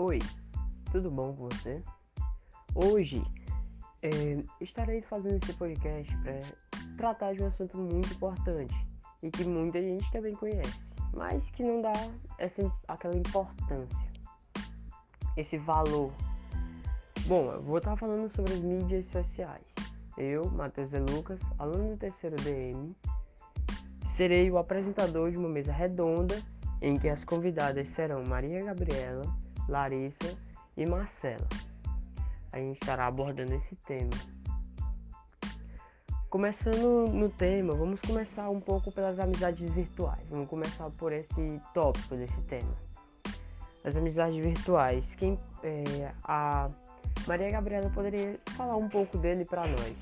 Oi, tudo bom com você? Hoje é, estarei fazendo esse podcast para tratar de um assunto muito importante e que muita gente também conhece, mas que não dá essa, aquela importância, esse valor. Bom, eu vou estar falando sobre as mídias sociais. Eu, Matheus e Lucas, aluno do terceiro DM, serei o apresentador de uma mesa redonda em que as convidadas serão Maria Gabriela, Larissa e Marcela. A gente estará abordando esse tema. Começando no tema, vamos começar um pouco pelas amizades virtuais. Vamos começar por esse tópico desse tema. As amizades virtuais. Quem é, a Maria Gabriela poderia falar um pouco dele para nós.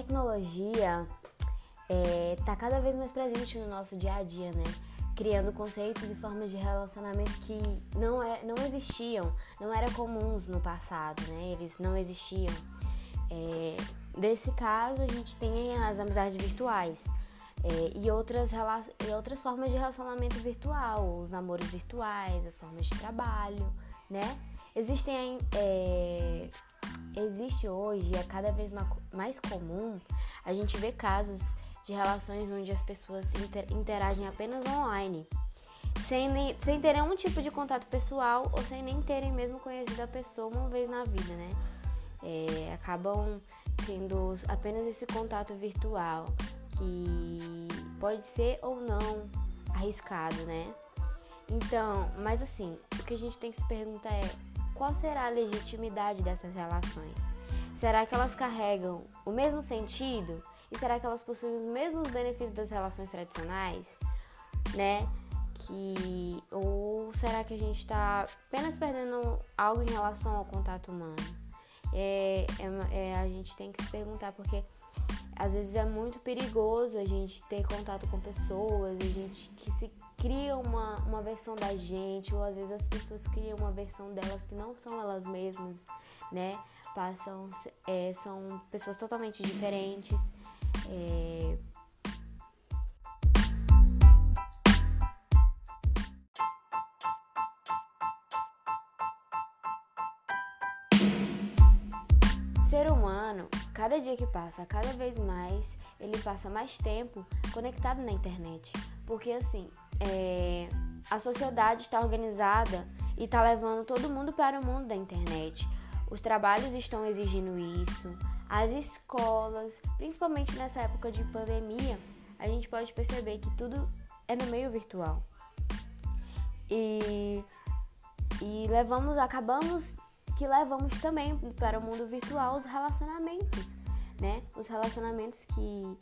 Tecnologia está é, cada vez mais presente no nosso dia a dia, né? Criando conceitos e formas de relacionamento que não, é, não existiam, não eram comuns no passado, né? Eles não existiam. É, desse caso, a gente tem as amizades virtuais é, e, outras, e outras formas de relacionamento virtual, os namoros virtuais, as formas de trabalho, né? Existem é, existe hoje, é cada vez mais comum, a gente vê casos de relações onde as pessoas interagem apenas online, sem, nem, sem ter nenhum tipo de contato pessoal ou sem nem terem mesmo conhecido a pessoa uma vez na vida, né? É, acabam tendo apenas esse contato virtual, que pode ser ou não arriscado, né? Então, mas assim, o que a gente tem que se perguntar é qual será a legitimidade dessas relações? Será que elas carregam o mesmo sentido? E será que elas possuem os mesmos benefícios das relações tradicionais? Né? Que, ou será que a gente está apenas perdendo algo em relação ao contato humano? É, é, é, a gente tem que se perguntar porque às vezes é muito perigoso a gente ter contato com pessoas, a gente que se cria uma, uma versão da gente, ou às vezes as pessoas criam uma versão delas que não são elas mesmas, né? Passam, é, são pessoas totalmente diferentes. É... O ser humano, cada dia que passa, cada vez mais, ele passa mais tempo conectado na internet. Porque assim, é, a sociedade está organizada e está levando todo mundo para o mundo da internet. Os trabalhos estão exigindo isso, as escolas, principalmente nessa época de pandemia, a gente pode perceber que tudo é no meio virtual. E, e levamos, acabamos que levamos também para o mundo virtual os relacionamentos, né? Os relacionamentos que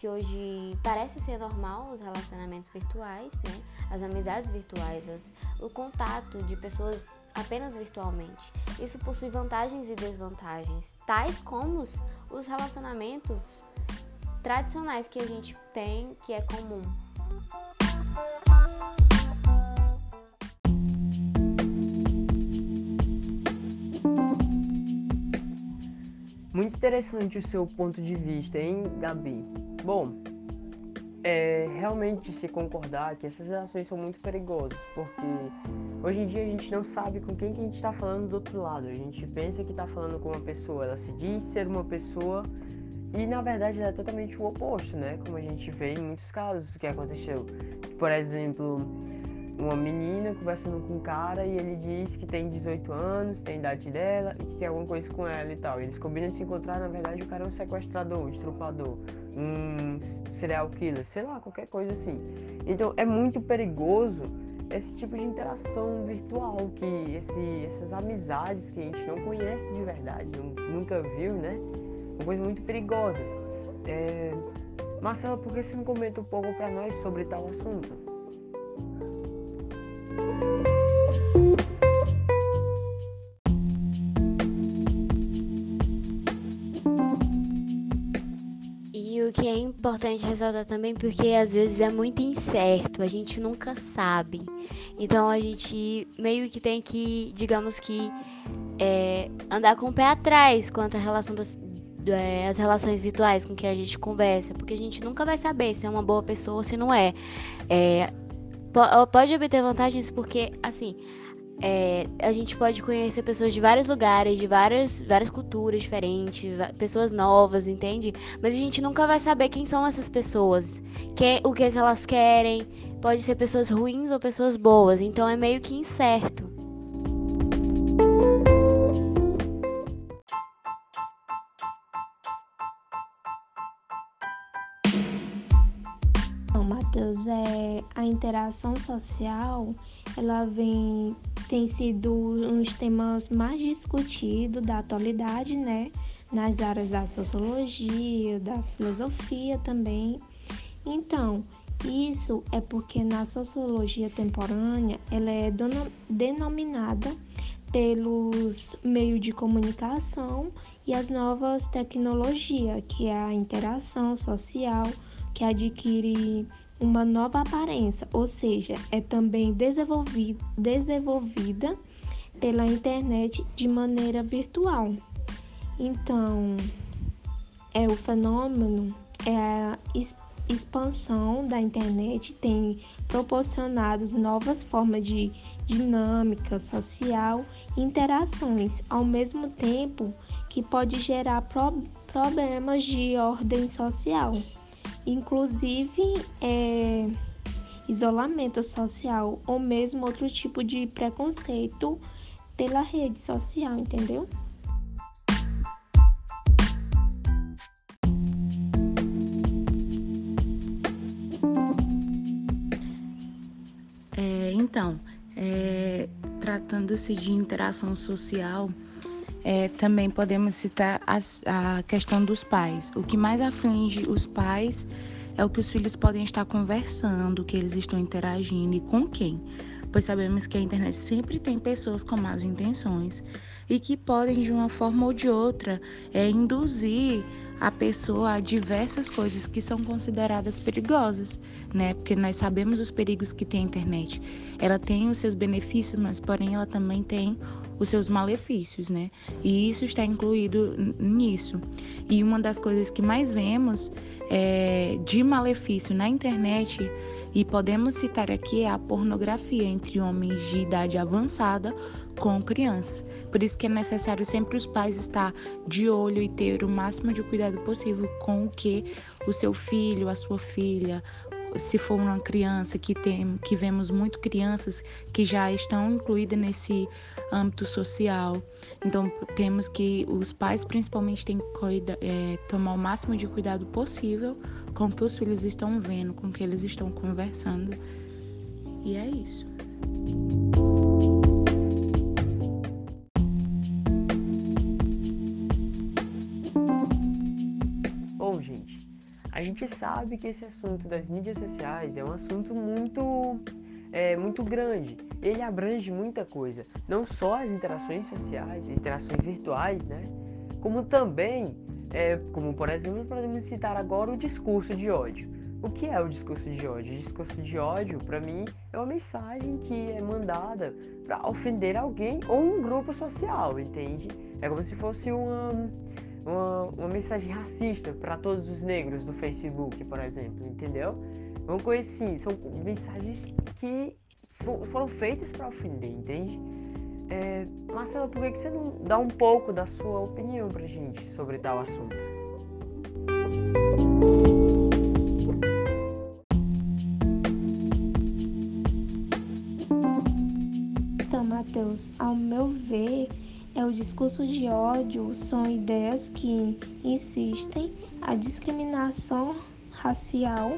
que hoje parece ser normal os relacionamentos virtuais, né? As amizades virtuais, as, o contato de pessoas apenas virtualmente. Isso possui vantagens e desvantagens, tais como os relacionamentos tradicionais que a gente tem, que é comum. Muito interessante o seu ponto de vista, hein, Gabi? Bom, é realmente se concordar que essas relações são muito perigosas, porque hoje em dia a gente não sabe com quem que a gente está falando do outro lado. A gente pensa que está falando com uma pessoa, ela se diz ser uma pessoa e na verdade ela é totalmente o oposto, né? Como a gente vê em muitos casos que aconteceu. Por exemplo, uma menina conversando com um cara e ele diz que tem 18 anos, tem a idade dela e que quer alguma coisa com ela e tal. Eles combinam de se encontrar, na verdade o cara é um sequestrador, um estrupador, um serial killer, sei lá, qualquer coisa assim. Então é muito perigoso esse tipo de interação virtual, que esse, essas amizades que a gente não conhece de verdade, nunca viu, né? Uma coisa muito perigosa. É... Marcela, por que você não comenta um pouco para nós sobre tal assunto? Importante ressaltar também porque às vezes é muito incerto, a gente nunca sabe. Então a gente meio que tem que, digamos que, é, andar com o pé atrás quanto à relação das é, as relações virtuais com que a gente conversa, porque a gente nunca vai saber se é uma boa pessoa ou se não é. é pode obter vantagens porque, assim, é, a gente pode conhecer pessoas de vários lugares, de várias, várias culturas diferentes, pessoas novas, entende? Mas a gente nunca vai saber quem são essas pessoas, que, o que, é que elas querem. Pode ser pessoas ruins ou pessoas boas, então é meio que incerto. Então, Matheus, é, a interação social, ela vem tem sido um dos temas mais discutidos da atualidade, né? Nas áreas da sociologia, da filosofia também. Então, isso é porque na sociologia temporânea ela é denominada pelos meios de comunicação e as novas tecnologias, que é a interação social, que adquire uma nova aparência, ou seja, é também desenvolvida, desenvolvida pela internet de maneira virtual. Então, é o fenômeno, é a expansão da internet tem proporcionado novas formas de dinâmica social e interações, ao mesmo tempo que pode gerar pro problemas de ordem social inclusive é, isolamento social ou mesmo outro tipo de preconceito pela rede social, entendeu? É, então, é, tratando-se de interação social, é, também podemos citar a questão dos pais. O que mais aflige os pais é o que os filhos podem estar conversando, que eles estão interagindo e com quem. Pois sabemos que a internet sempre tem pessoas com más intenções e que podem, de uma forma ou de outra, é, induzir a pessoa a diversas coisas que são consideradas perigosas, né? Porque nós sabemos os perigos que tem a internet. Ela tem os seus benefícios, mas porém ela também tem os seus malefícios, né? E isso está incluído nisso. E uma das coisas que mais vemos é, de malefício na internet e podemos citar aqui é a pornografia entre homens de idade avançada com crianças. Por isso que é necessário sempre os pais estar de olho e ter o máximo de cuidado possível com o que o seu filho, a sua filha, se for uma criança que tem, que vemos muito crianças que já estão incluídas nesse âmbito social. Então temos que os pais principalmente têm que cuida, é, tomar o máximo de cuidado possível com o que os filhos estão vendo, com o que eles estão conversando. E é isso. Gente sabe que esse assunto das mídias sociais é um assunto muito, é, muito grande. Ele abrange muita coisa, não só as interações sociais, interações virtuais, né? Como também, é, como por exemplo, podemos citar agora o discurso de ódio. O que é o discurso de ódio? O discurso de ódio, para mim, é uma mensagem que é mandada para ofender alguém ou um grupo social, entende? É como se fosse uma uma, uma mensagem racista para todos os negros do Facebook, por exemplo, entendeu? Uma coisa assim, são mensagens que for, foram feitas para ofender, entende? É, Marcelo, por que você não dá um pouco da sua opinião pra gente sobre tal assunto? Então, Matheus, ao meu ver, é o discurso de ódio são ideias que insistem a discriminação racial,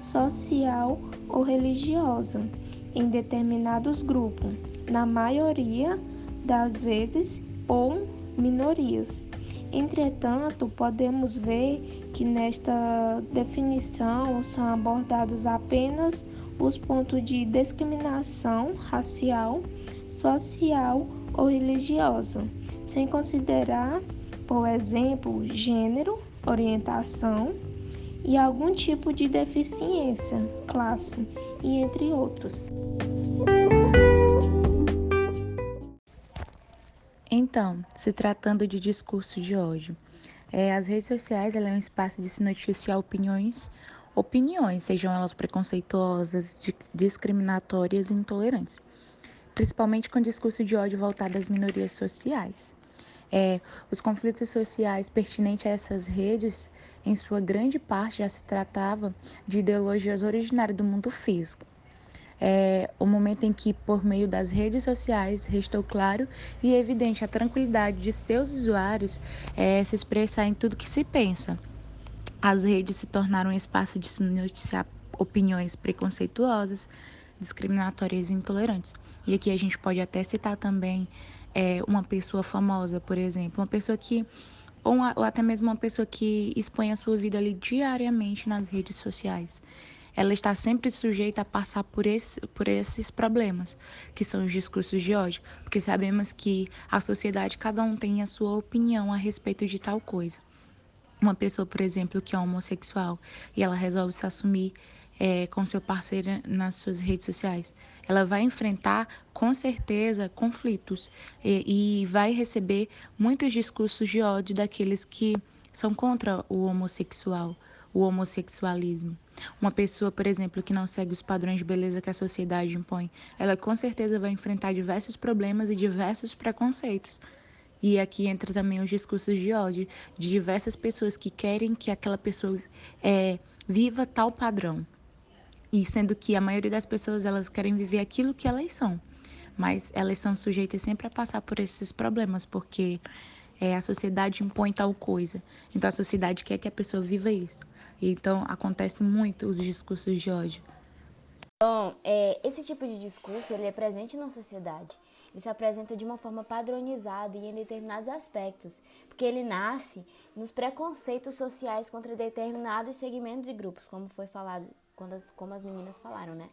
social ou religiosa em determinados grupos, na maioria das vezes ou minorias. Entretanto, podemos ver que nesta definição são abordados apenas os pontos de discriminação racial, social ou religiosa, sem considerar, por exemplo, gênero, orientação e algum tipo de deficiência, classe e entre outros. Então, se tratando de discurso de ódio, é, as redes sociais é um espaço de se noticiar opiniões, opiniões, sejam elas preconceituosas, discriminatórias e intolerantes, principalmente com discurso de ódio voltado às minorias sociais. É, os conflitos sociais pertinentes a essas redes, em sua grande parte, já se tratava de ideologias originárias do mundo físico. É o momento em que, por meio das redes sociais, restou claro e evidente a tranquilidade de seus usuários é, se expressar em tudo que se pensa. As redes se tornaram um espaço de se noticiar opiniões preconceituosas, discriminatórias e intolerantes. E aqui a gente pode até citar também é, uma pessoa famosa, por exemplo, uma pessoa que ou, ou até mesmo uma pessoa que expõe a sua vida ali diariamente nas redes sociais ela está sempre sujeita a passar por, esse, por esses problemas, que são os discursos de ódio, porque sabemos que a sociedade, cada um tem a sua opinião a respeito de tal coisa. Uma pessoa, por exemplo, que é homossexual e ela resolve se assumir é, com seu parceiro nas suas redes sociais. Ela vai enfrentar, com certeza, conflitos e, e vai receber muitos discursos de ódio daqueles que são contra o homossexual o homossexualismo. Uma pessoa, por exemplo, que não segue os padrões de beleza que a sociedade impõe, ela com certeza vai enfrentar diversos problemas e diversos preconceitos. E aqui entra também os discursos de ódio de diversas pessoas que querem que aquela pessoa é, viva tal padrão. E sendo que a maioria das pessoas elas querem viver aquilo que elas são, mas elas são sujeitas sempre a passar por esses problemas, porque é, a sociedade impõe tal coisa. Então a sociedade quer que a pessoa viva isso. Então, acontece muito os discursos de ódio. Bom, é, esse tipo de discurso ele é presente na sociedade. Ele se apresenta de uma forma padronizada e em determinados aspectos, porque ele nasce nos preconceitos sociais contra determinados segmentos e grupos, como foi falado, quando as, como as meninas falaram, né?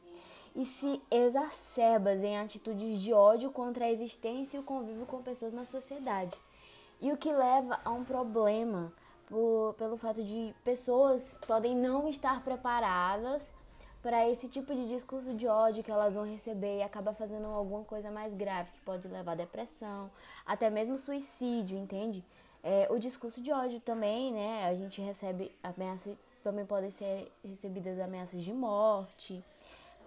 E se exacerba em atitudes de ódio contra a existência e o convívio com pessoas na sociedade. E o que leva a um problema por, pelo fato de pessoas podem não estar preparadas para esse tipo de discurso de ódio que elas vão receber e acaba fazendo alguma coisa mais grave que pode levar a depressão, até mesmo suicídio, entende? É, o discurso de ódio também, né? A gente recebe ameaças, também podem ser recebidas ameaças de morte,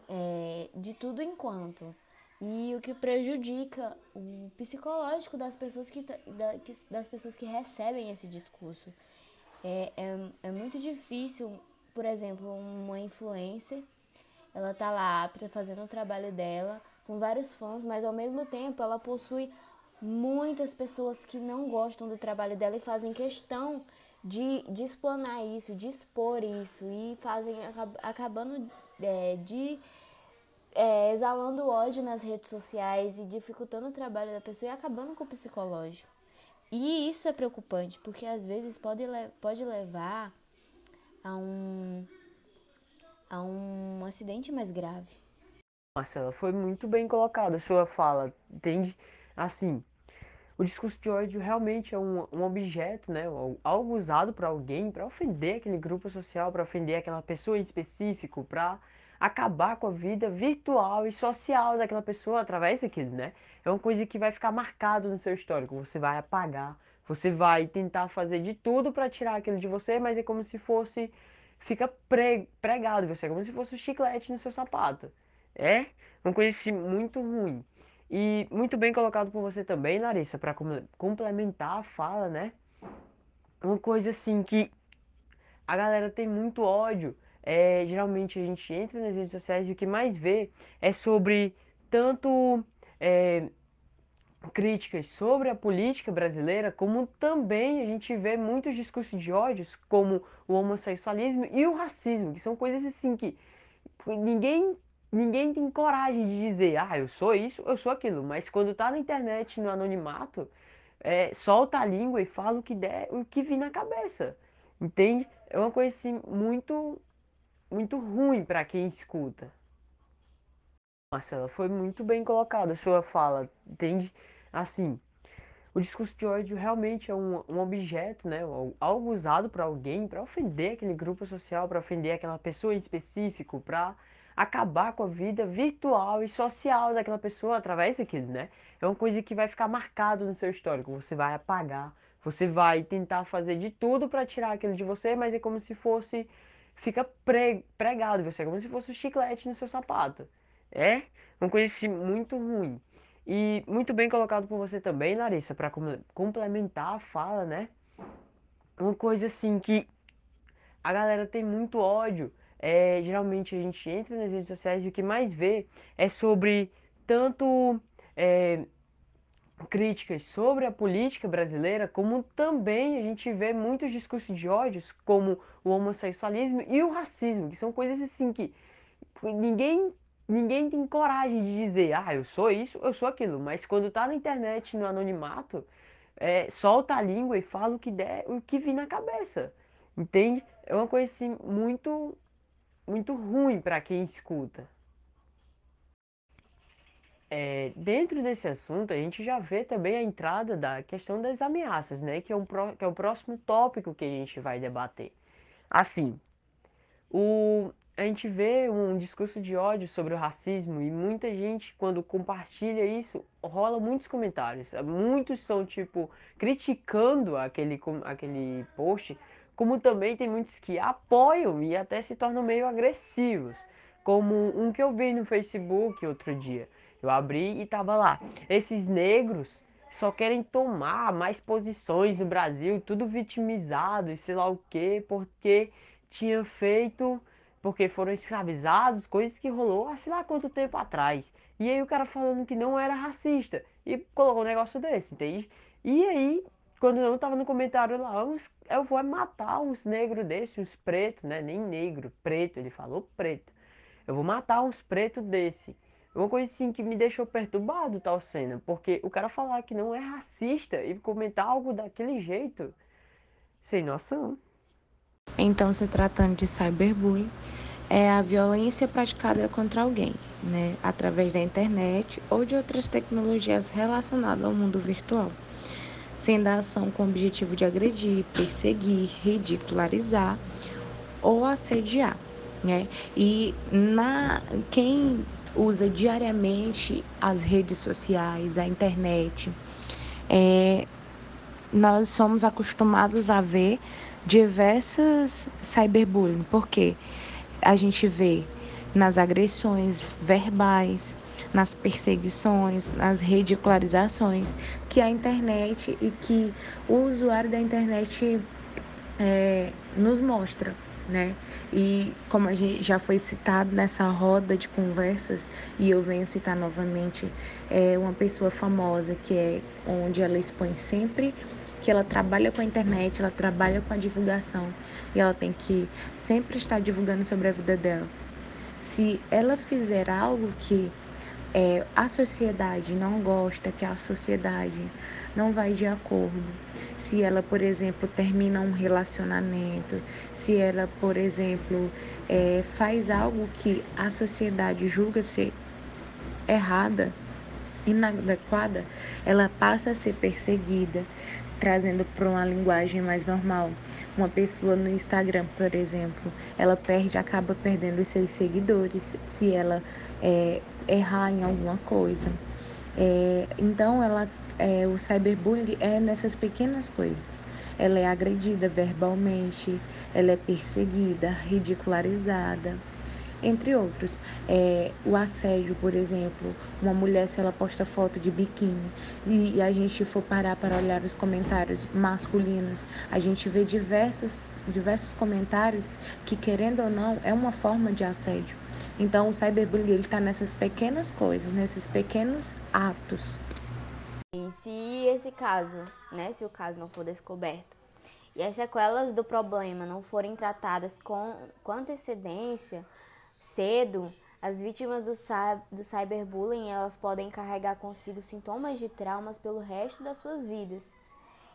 é, de tudo enquanto e o que prejudica o psicológico das pessoas que, das pessoas que recebem esse discurso. É, é, é muito difícil, por exemplo, uma influencer, ela tá lá apta fazendo o trabalho dela, com vários fãs, mas ao mesmo tempo ela possui muitas pessoas que não gostam do trabalho dela e fazem questão de, de explanar isso, de expor isso e fazem acabando é, de é, exalando ódio nas redes sociais e dificultando o trabalho da pessoa e acabando com o psicológico. E isso é preocupante, porque às vezes pode, pode levar a um, a um acidente mais grave. Marcela, foi muito bem colocada a sua fala, entende? Assim, o discurso de ódio realmente é um, um objeto, né? Algo usado para alguém, para ofender aquele grupo social, para ofender aquela pessoa em específico, para acabar com a vida virtual e social daquela pessoa através daquilo, né? É uma coisa que vai ficar marcado no seu histórico, você vai apagar, você vai tentar fazer de tudo para tirar aquilo de você, mas é como se fosse fica pre, pregado você, é como se fosse um chiclete no seu sapato. É uma coisa assim, muito ruim. E muito bem colocado por você também, Larissa, para complementar a fala, né? Uma coisa assim que a galera tem muito ódio é, geralmente a gente entra nas redes sociais e o que mais vê é sobre tanto é, críticas sobre a política brasileira, como também a gente vê muitos discursos de ódios, como o homossexualismo e o racismo, que são coisas assim que ninguém ninguém tem coragem de dizer, ah, eu sou isso, eu sou aquilo, mas quando tá na internet, no anonimato, é, solta a língua e fala o que der, o que vir na cabeça, entende? É uma coisa assim muito muito ruim para quem escuta. Marcela, foi muito bem colocada a sua fala, entende? Assim, o discurso de ódio realmente é um, um objeto, né, algo usado para alguém, para ofender aquele grupo social, para ofender aquela pessoa em específico, para acabar com a vida virtual e social daquela pessoa através daquilo, né? É uma coisa que vai ficar marcado no seu histórico, você vai apagar, você vai tentar fazer de tudo para tirar aquilo de você, mas é como se fosse fica pre, pregado você, é como se fosse um chiclete no seu sapato. É uma coisa assim, muito ruim. E muito bem colocado por você também, Larissa, para complementar a fala, né? Uma coisa assim que a galera tem muito ódio. É, geralmente a gente entra nas redes sociais e o que mais vê é sobre tanto é, críticas sobre a política brasileira, como também a gente vê muitos discursos de ódios, como o homossexualismo e o racismo, que são coisas assim que ninguém ninguém tem coragem de dizer, ah, eu sou isso, eu sou aquilo. Mas quando tá na internet, no anonimato, é, solta a língua e fala o que der, o que vir na cabeça. Entende? É uma coisa assim muito, muito ruim para quem escuta. É, dentro desse assunto, a gente já vê também a entrada da questão das ameaças, né? Que é, um, que é o próximo tópico que a gente vai debater. Assim, o, a gente vê um discurso de ódio sobre o racismo e muita gente, quando compartilha isso, rola muitos comentários. Muitos são, tipo, criticando aquele, aquele post, como também tem muitos que apoiam e até se tornam meio agressivos. Como um que eu vi no Facebook outro dia. Eu abri e tava lá. Esses negros só querem tomar mais posições no Brasil, tudo vitimizado e sei lá o que, porque tinha feito porque foram escravizados, coisas que rolou há sei lá quanto tempo atrás. E aí o cara falando que não era racista e colocou um negócio desse, entende? E aí, quando eu tava no comentário lá, eu vou matar uns negros desses, uns pretos, né? Nem negro, preto, ele falou preto. Eu vou matar uns pretos desse. Uma coisa assim que me deixou perturbado tal cena, porque o cara falar que não é racista e comentar algo daquele jeito, sem noção. Então, se tratando de cyberbullying, é a violência praticada contra alguém, né, através da internet ou de outras tecnologias relacionadas ao mundo virtual, sendo a ação com o objetivo de agredir, perseguir, ridicularizar ou assediar, né? E na quem usa diariamente as redes sociais, a internet, é, nós somos acostumados a ver diversas cyberbullying, porque a gente vê nas agressões verbais, nas perseguições, nas ridicularizações que a internet e que o usuário da internet é, nos mostra, né? E como a gente já foi citado nessa roda de conversas e eu venho citar novamente, é uma pessoa famosa que é onde ela expõe sempre que ela trabalha com a internet, ela trabalha com a divulgação e ela tem que sempre estar divulgando sobre a vida dela. Se ela fizer algo que é, a sociedade não gosta, que a sociedade não vai de acordo. Se ela, por exemplo, termina um relacionamento, se ela, por exemplo, é, faz algo que a sociedade julga ser errada, inadequada, ela passa a ser perseguida, trazendo para uma linguagem mais normal. Uma pessoa no Instagram, por exemplo, ela perde, acaba perdendo os seus seguidores se ela é, errar em alguma coisa. É, então, ela, é, o cyberbullying é nessas pequenas coisas. Ela é agredida verbalmente, ela é perseguida, ridicularizada entre outros. É, o assédio, por exemplo, uma mulher se ela posta foto de biquíni e, e, a gente for parar para olhar os comentários masculinos, a gente vê diversas, diversos comentários que, querendo ou não, é uma forma de assédio. Então, o cyberbullying está nessas pequenas coisas, nesses pequenos atos. E se esse caso, né, se o caso não for descoberto, e as sequelas do problema não forem tratadas com, com antecedência, Cedo, as vítimas do, do cyberbullying elas podem carregar consigo sintomas de traumas pelo resto das suas vidas.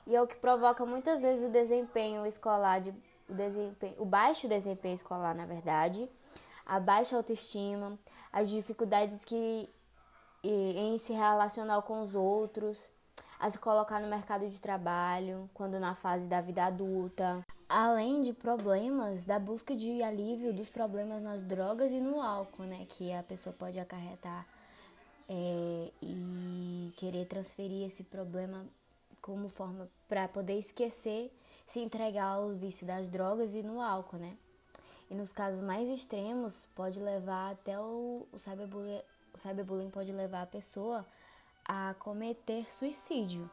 E é o que provoca muitas vezes o desempenho escolar, de, o, desempenho, o baixo desempenho escolar, na verdade, a baixa autoestima, as dificuldades que em se relacionar com os outros, a se colocar no mercado de trabalho, quando na fase da vida adulta, além de problemas da busca de alívio dos problemas nas drogas e no álcool, né, que a pessoa pode acarretar é, e querer transferir esse problema como forma para poder esquecer, se entregar ao vício das drogas e no álcool, né? E nos casos mais extremos, pode levar até o, o cyberbullying, o cyberbullying pode levar a pessoa a cometer suicídio.